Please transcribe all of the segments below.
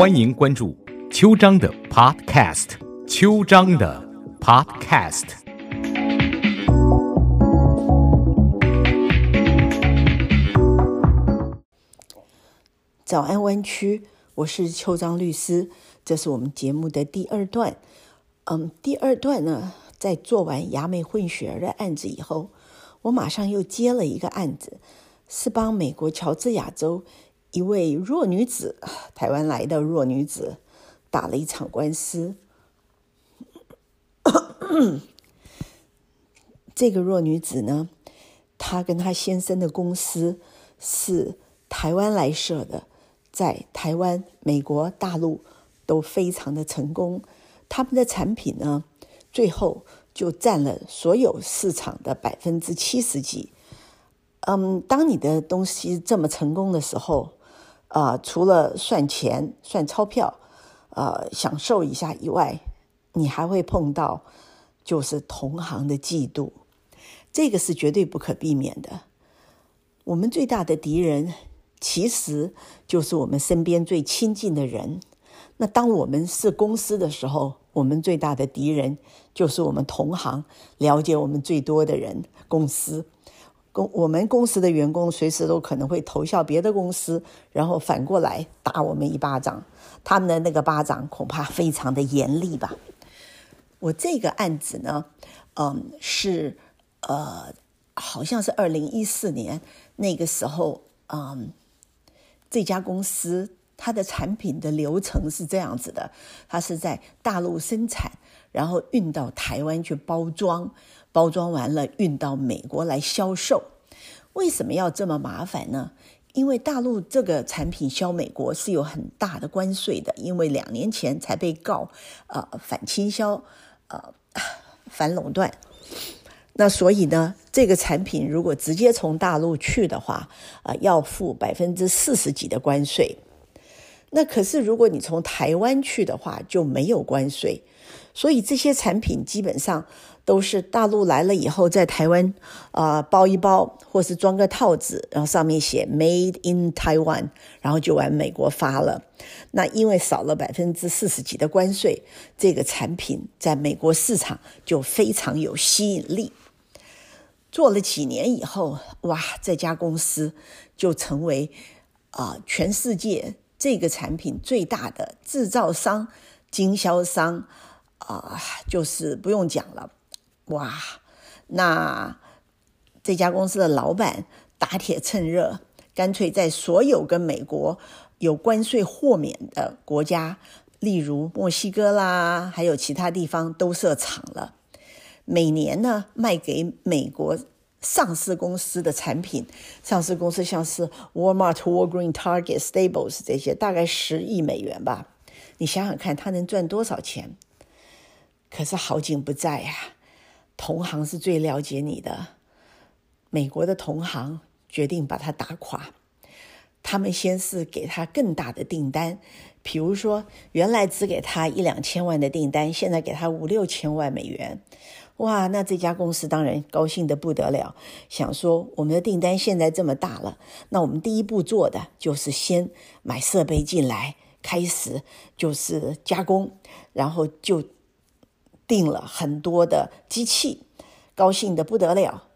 欢迎关注秋张的 Podcast，秋张的 Podcast。早安湾区，我是邱章律师，这是我们节目的第二段。嗯，第二段呢，在做完牙美混血儿的案子以后，我马上又接了一个案子，是帮美国乔治亚州一位弱女子，台湾来的弱女子，打了一场官司。这个弱女子呢，她跟她先生的公司是台湾来设的。在台湾、美国、大陆都非常的成功，他们的产品呢，最后就占了所有市场的百分之七十几。嗯，当你的东西这么成功的时候，啊，除了算钱、算钞票，呃，享受一下以外，你还会碰到就是同行的嫉妒，这个是绝对不可避免的。我们最大的敌人。其实就是我们身边最亲近的人。那当我们是公司的时候，我们最大的敌人就是我们同行，了解我们最多的人。公司公我们公司的员工随时都可能会投效别的公司，然后反过来打我们一巴掌。他们的那个巴掌恐怕非常的严厉吧。我这个案子呢，嗯，是呃，好像是二零一四年那个时候，嗯。这家公司它的产品的流程是这样子的，它是在大陆生产，然后运到台湾去包装，包装完了运到美国来销售。为什么要这么麻烦呢？因为大陆这个产品销美国是有很大的关税的，因为两年前才被告，呃，反倾销，呃，反垄断。那所以呢，这个产品如果直接从大陆去的话，啊，要付百分之四十几的关税。那可是如果你从台湾去的话，就没有关税。所以这些产品基本上都是大陆来了以后，在台湾啊包一包，或是装个套子，然后上面写 “Made in Taiwan”，然后就往美国发了。那因为少了百分之四十几的关税，这个产品在美国市场就非常有吸引力。做了几年以后，哇，这家公司就成为啊全世界这个产品最大的制造商、经销商啊，就是不用讲了，哇，那这家公司的老板打铁趁热，干脆在所有跟美国有关税豁免的国家，例如墨西哥啦，还有其他地方都设厂了。每年呢，卖给美国上市公司的产品，上市公司像是 Walmart、Walgreen、Target、Staples 这些，大概十亿美元吧。你想想看，他能赚多少钱？可是好景不在呀，同行是最了解你的。美国的同行决定把他打垮，他们先是给他更大的订单，比如说原来只给他一两千万的订单，现在给他五六千万美元。哇，那这家公司当然高兴的不得了，想说我们的订单现在这么大了，那我们第一步做的就是先买设备进来，开始就是加工，然后就订了很多的机器，高兴的不得了。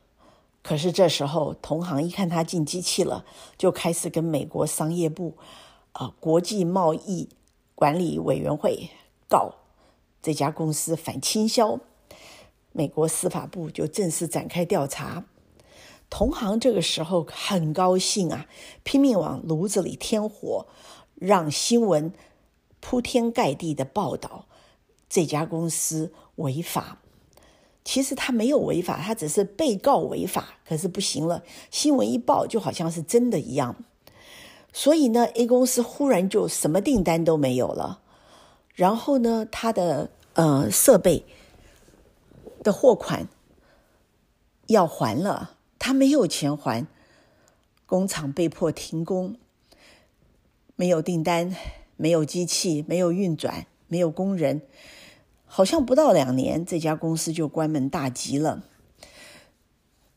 可是这时候同行一看他进机器了，就开始跟美国商业部啊国际贸易管理委员会告这家公司反倾销。美国司法部就正式展开调查，同行这个时候很高兴啊，拼命往炉子里添火，让新闻铺天盖地的报道这家公司违法。其实他没有违法，他只是被告违法，可是不行了，新闻一报就好像是真的一样。所以呢，A 公司忽然就什么订单都没有了，然后呢，他的呃设备。的货款要还了，他没有钱还，工厂被迫停工，没有订单，没有机器，没有运转，没有工人，好像不到两年，这家公司就关门大吉了。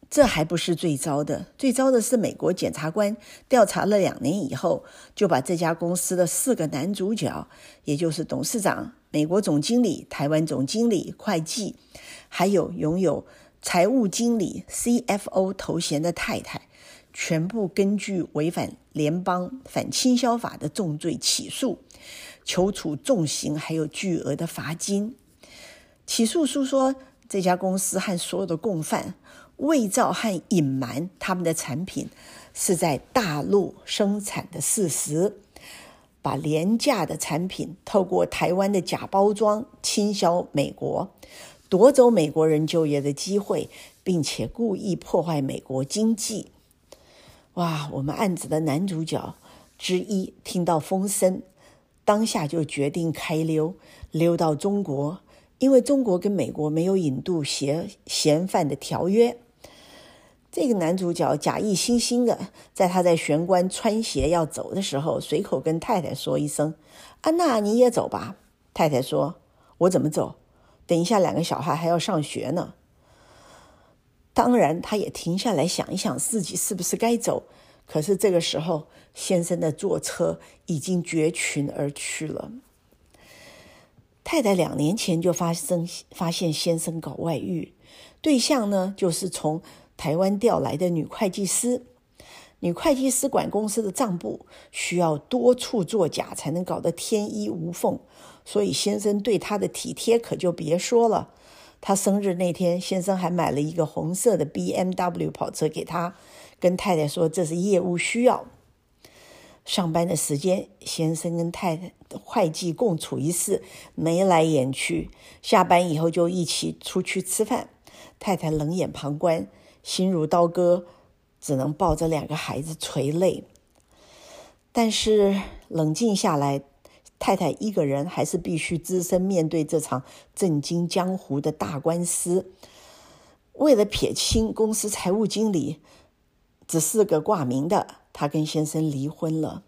这还不是最糟的，最糟的是美国检察官调查了两年以后，就把这家公司的四个男主角，也就是董事长、美国总经理、台湾总经理、会计，还有拥有财务经理 （CFO） 头衔的太太，全部根据违反联邦反倾销法的重罪起诉，求处重刑，还有巨额的罚金。起诉书说，这家公司和所有的共犯。伪造和隐瞒他们的产品是在大陆生产的事实，把廉价的产品透过台湾的假包装倾销美国，夺走美国人就业的机会，并且故意破坏美国经济。哇！我们案子的男主角之一听到风声，当下就决定开溜，溜到中国，因为中国跟美国没有引渡嫌嫌犯的条约。这个男主角假意惺惺的，在他在玄关穿鞋要走的时候，随口跟太太说一声：“安娜，你也走吧。”太太说：“我怎么走？等一下两个小孩还要上学呢。”当然，他也停下来想一想自己是不是该走。可是这个时候，先生的坐车已经绝群而去了。太太两年前就发生发现先生搞外遇，对象呢就是从。台湾调来的女会计师，女会计师管公司的账簿，需要多处作假才能搞得天衣无缝。所以先生对她的体贴可就别说了。她生日那天，先生还买了一个红色的 B M W 跑车给她，跟太太说这是业务需要。上班的时间，先生跟太太会计共处一室，眉来眼去。下班以后就一起出去吃饭，太太冷眼旁观。心如刀割，只能抱着两个孩子垂泪。但是冷静下来，太太一个人还是必须只身面对这场震惊江湖的大官司。为了撇清公司财务经理只是个挂名的，她跟先生离婚了。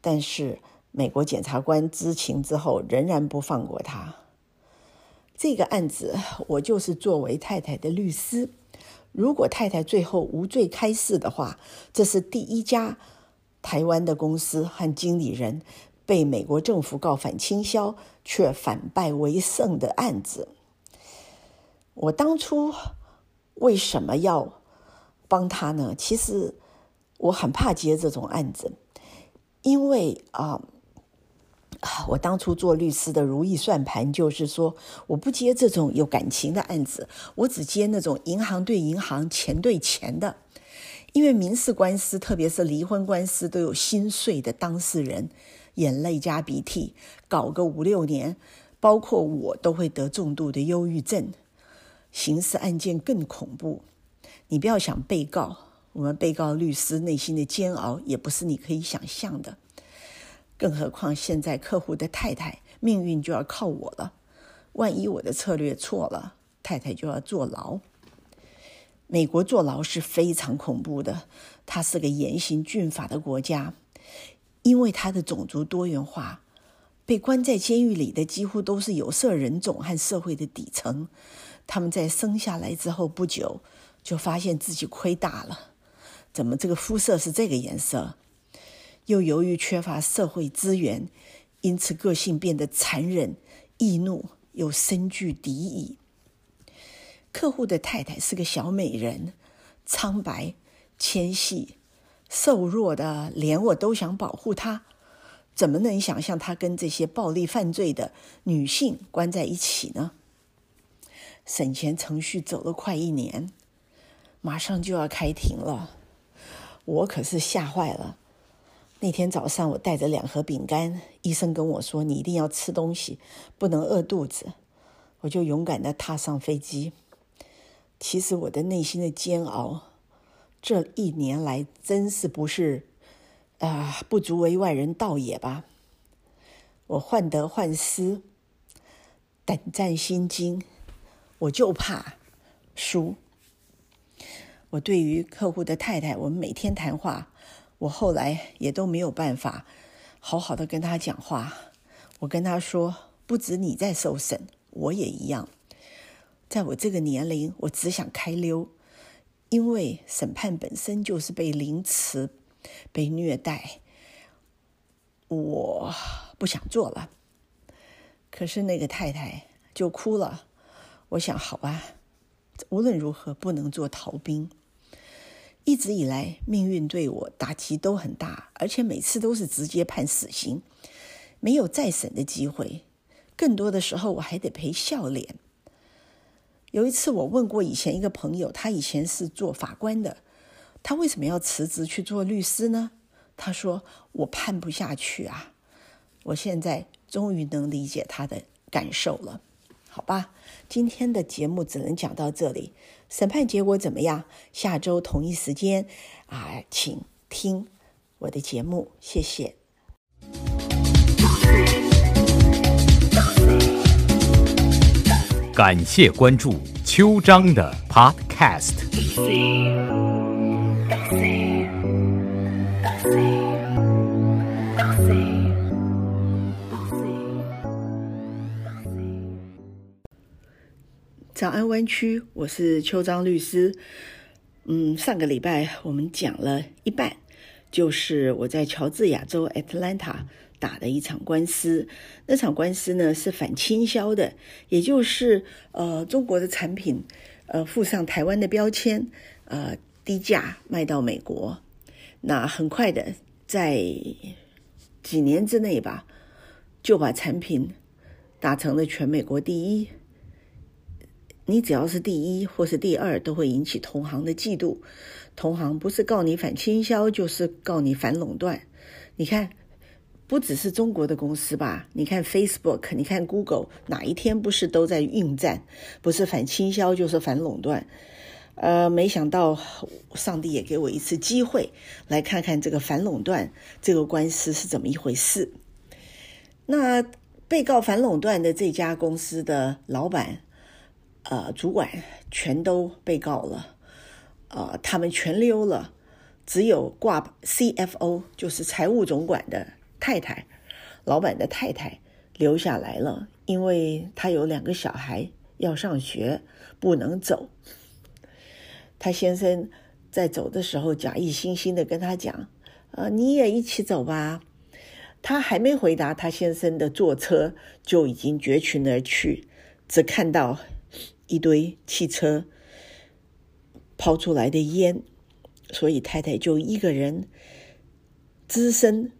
但是美国检察官知情之后，仍然不放过她。这个案子，我就是作为太太的律师。如果太太最后无罪开释的话，这是第一家台湾的公司和经理人被美国政府告反倾销却反败为胜的案子。我当初为什么要帮他呢？其实我很怕接这种案子，因为啊。我当初做律师的如意算盘就是说，我不接这种有感情的案子，我只接那种银行对银行、钱对钱的。因为民事官司，特别是离婚官司，都有心碎的当事人，眼泪加鼻涕，搞个五六年，包括我都会得重度的忧郁症。刑事案件更恐怖，你不要想被告，我们被告律师内心的煎熬也不是你可以想象的。更何况现在客户的太太命运就要靠我了，万一我的策略错了，太太就要坐牢。美国坐牢是非常恐怖的，它是个严刑峻法的国家，因为它的种族多元化，被关在监狱里的几乎都是有色人种和社会的底层。他们在生下来之后不久，就发现自己亏大了，怎么这个肤色是这个颜色？又由于缺乏社会资源，因此个性变得残忍、易怒，又深具敌意。客户的太太是个小美人，苍白、纤细、瘦弱的，连我都想保护她。怎么能想象她跟这些暴力犯罪的女性关在一起呢？审前程序走了快一年，马上就要开庭了，我可是吓坏了。那天早上，我带着两盒饼干，医生跟我说：“你一定要吃东西，不能饿肚子。”我就勇敢的踏上飞机。其实我的内心的煎熬，这一年来真是不是啊，不足为外人道也吧。我患得患失，胆战心惊，我就怕输。我对于客户的太太，我们每天谈话。我后来也都没有办法好好的跟他讲话。我跟他说：“不止你在受审，我也一样。在我这个年龄，我只想开溜，因为审判本身就是被凌迟、被虐待，我不想做了。可是那个太太就哭了。我想，好吧，无论如何不能做逃兵。一直以来，命运对我打击都很大，而且每次都是直接判死刑，没有再审的机会。更多的时候，我还得赔笑脸。有一次，我问过以前一个朋友，他以前是做法官的，他为什么要辞职去做律师呢？他说：“我判不下去啊。”我现在终于能理解他的感受了。好吧，今天的节目只能讲到这里。审判结果怎么样？下周同一时间啊，请听我的节目。谢谢。感谢关注秋章的 Podcast。早安湾区，我是邱章律师。嗯，上个礼拜我们讲了一半，就是我在乔治亚州 Atlanta。打的一场官司，那场官司呢是反倾销的，也就是呃中国的产品，呃附上台湾的标签，呃低价卖到美国，那很快的在几年之内吧，就把产品打成了全美国第一。你只要是第一或是第二，都会引起同行的嫉妒，同行不是告你反倾销，就是告你反垄断。你看。不只是中国的公司吧？你看 Facebook，你看 Google，哪一天不是都在应战？不是反倾销，就是反垄断。呃，没想到上帝也给我一次机会，来看看这个反垄断这个官司是怎么一回事。那被告反垄断的这家公司的老板、呃主管全都被告了，呃，他们全溜了，只有挂 CFO，就是财务总管的。太太，老板的太太留下来了，因为他有两个小孩要上学，不能走。他先生在走的时候假意惺惺的跟他讲：“呃，你也一起走吧。”他还没回答他先生的坐车，就已经绝群而去，只看到一堆汽车抛出来的烟，所以太太就一个人只身。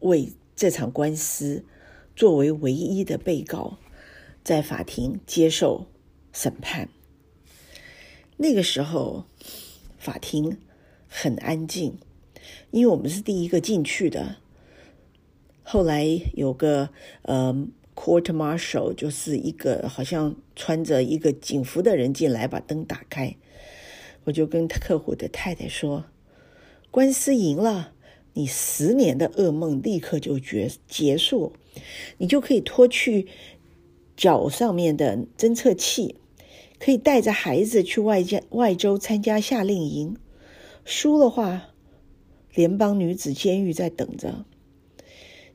为这场官司作为唯一的被告，在法庭接受审判。那个时候，法庭很安静，因为我们是第一个进去的。后来有个呃，court marshal，就是一个好像穿着一个警服的人进来，把灯打开。我就跟客户的太太说：“官司赢了。”你十年的噩梦立刻就结结束，你就可以脱去脚上面的侦测器，可以带着孩子去外加外州参加夏令营。输的话，联邦女子监狱在等着。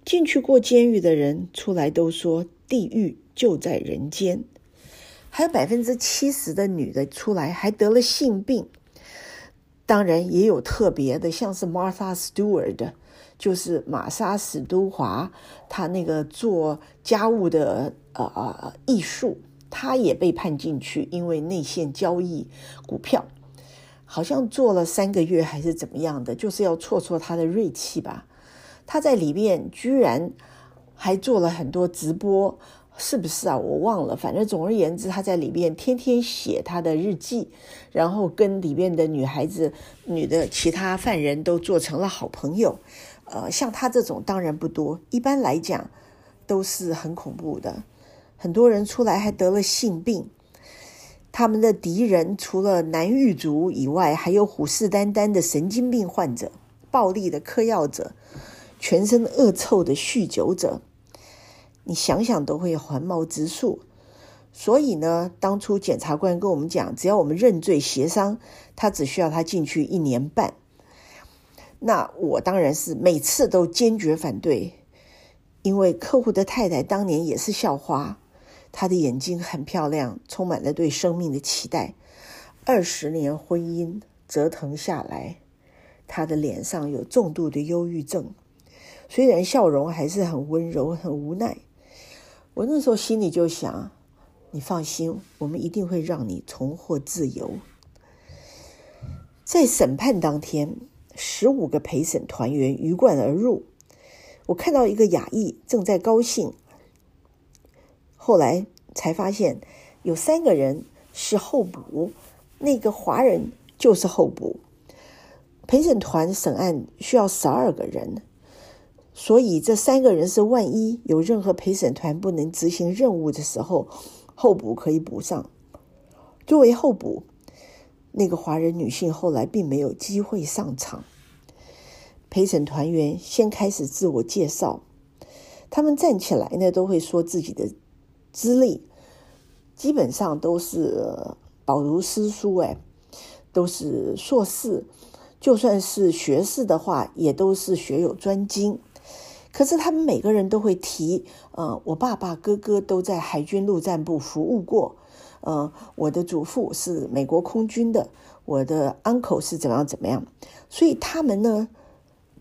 进去过监狱的人出来都说，地狱就在人间。还有百分之七十的女的出来还得了性病。当然也有特别的，像是 Martha Stewart，就是玛莎史都华，她那个做家务的呃呃艺术，她也被判进去，因为内线交易股票，好像做了三个月还是怎么样的，就是要挫挫她的锐气吧。他在里面居然还做了很多直播。是不是啊？我忘了。反正总而言之，他在里面天天写他的日记，然后跟里面的女孩子、女的其他犯人都做成了好朋友。呃，像他这种当然不多，一般来讲都是很恐怖的。很多人出来还得了性病，他们的敌人除了男狱卒以外，还有虎视眈眈的神经病患者、暴力的嗑药者、全身恶臭的酗酒者。你想想都会寒毛直竖，所以呢，当初检察官跟我们讲，只要我们认罪协商，他只需要他进去一年半。那我当然是每次都坚决反对，因为客户的太太当年也是校花，她的眼睛很漂亮，充满了对生命的期待，二十年婚姻折腾下来，她的脸上有重度的忧郁症，虽然笑容还是很温柔、很无奈。我那时候心里就想：你放心，我们一定会让你重获自由。在审判当天，十五个陪审团员鱼贯而入。我看到一个亚裔正在高兴，后来才发现有三个人是候补，那个华人就是候补。陪审团审案需要十二个人，所以这三个人是万一有任何陪审团不能执行任务的时候，候补可以补上。作为候补。那个华人女性后来并没有机会上场。陪审团员先开始自我介绍，他们站起来呢，都会说自己的资历，基本上都是饱读诗书，哎，都是硕士，就算是学士的话，也都是学有专精。可是他们每个人都会提，呃，我爸爸、哥哥都在海军陆战部服务过。呃，我的祖父是美国空军的，我的 uncle 是怎么样怎么样，所以他们呢，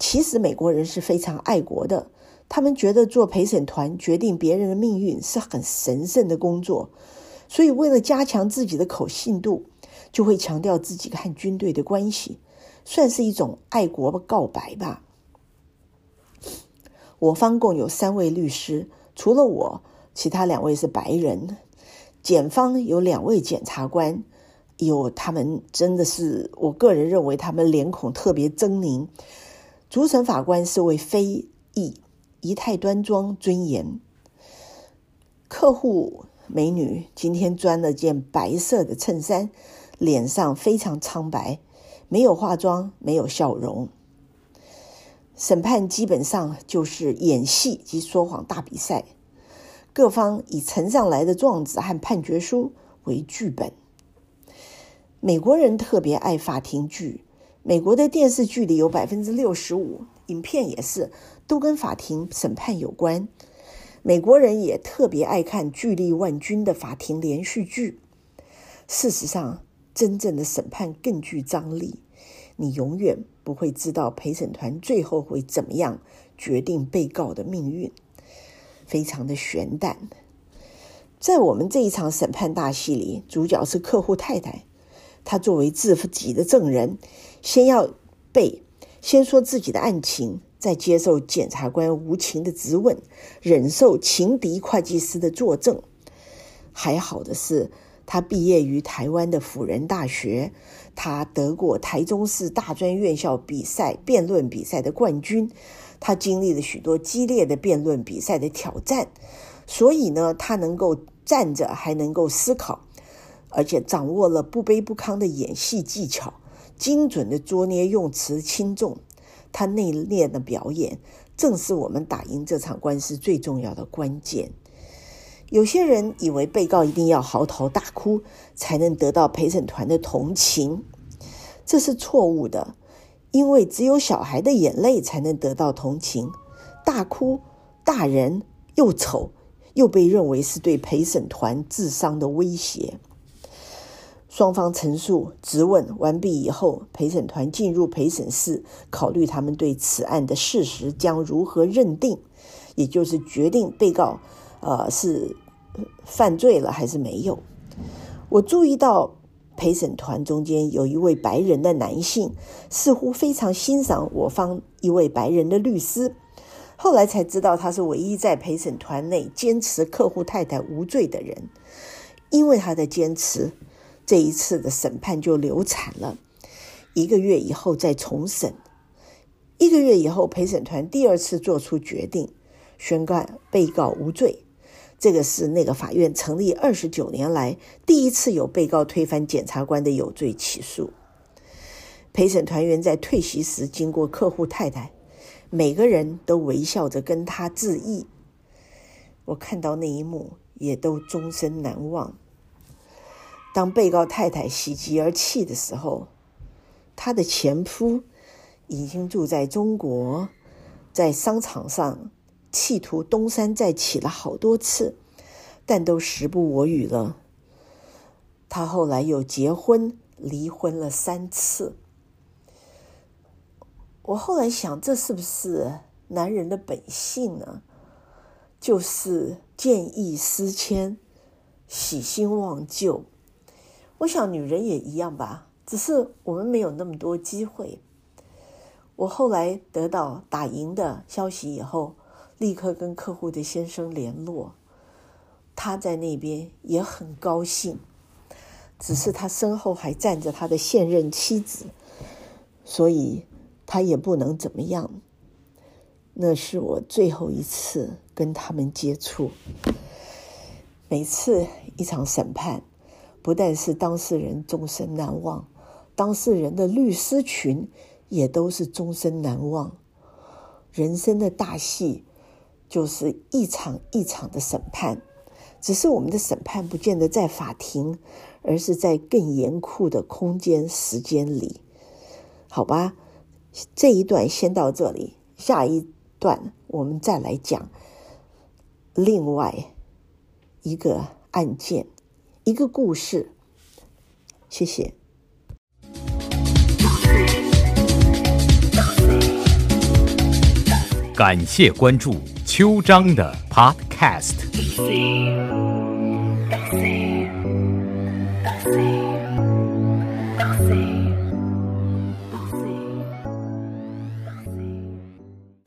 其实美国人是非常爱国的，他们觉得做陪审团决定别人的命运是很神圣的工作，所以为了加强自己的可信度，就会强调自己和军队的关系，算是一种爱国告白吧。我方共有三位律师，除了我，其他两位是白人。检方有两位检察官，有他们真的是，我个人认为他们脸孔特别狰狞。主审法官是位非裔，仪态端庄尊严。客户美女今天穿了件白色的衬衫，脸上非常苍白，没有化妆，没有笑容。审判基本上就是演戏及说谎大比赛。各方以呈上来的状子和判决书为剧本。美国人特别爱法庭剧，美国的电视剧里有百分之六十五，影片也是都跟法庭审判有关。美国人也特别爱看巨力万钧的法庭连续剧。事实上，真正的审判更具张力，你永远不会知道陪审团最后会怎么样决定被告的命运。非常的悬淡。在我们这一场审判大戏里，主角是客户太太。她作为自己的证人，先要背，先说自己的案情，再接受检察官无情的质问，忍受情敌会计师的作证。还好的是，他毕业于台湾的辅仁大学，他得过台中市大专院校比赛辩论比赛的冠军。他经历了许多激烈的辩论比赛的挑战，所以呢，他能够站着还能够思考，而且掌握了不卑不亢的演戏技巧，精准的捉捏用词轻重。他内敛的表演，正是我们打赢这场官司最重要的关键。有些人以为被告一定要嚎啕大哭才能得到陪审团的同情，这是错误的。因为只有小孩的眼泪才能得到同情，大哭大人又丑，又被认为是对陪审团智商的威胁。双方陈述、质问完毕以后，陪审团进入陪审室，考虑他们对此案的事实将如何认定，也就是决定被告呃是犯罪了还是没有。我注意到。陪审团中间有一位白人的男性，似乎非常欣赏我方一位白人的律师。后来才知道，他是唯一在陪审团内坚持客户太太无罪的人。因为他的坚持，这一次的审判就流产了。一个月以后再重审。一个月以后，陪审团第二次做出决定，宣告被告无罪。这个是那个法院成立二十九年来第一次有被告推翻检察官的有罪起诉。陪审团员在退席时经过客户太太，每个人都微笑着跟他致意。我看到那一幕，也都终身难忘。当被告太太喜极而泣的时候，她的前夫已经住在中国，在商场上。企图东山再起了好多次，但都时不我与了。他后来又结婚，离婚了三次。我后来想，这是不是男人的本性呢？就是见异思迁，喜新忘旧。我想女人也一样吧，只是我们没有那么多机会。我后来得到打赢的消息以后，立刻跟客户的先生联络，他在那边也很高兴，只是他身后还站着他的现任妻子，所以。他也不能怎么样。那是我最后一次跟他们接触。每次一场审判，不但是当事人终身难忘，当事人的律师群也都是终身难忘。人生的大戏就是一场一场的审判，只是我们的审判不见得在法庭，而是在更严酷的空间时间里。好吧。这一段先到这里，下一段我们再来讲另外一个案件，一个故事。谢谢。感谢关注秋章的 Podcast。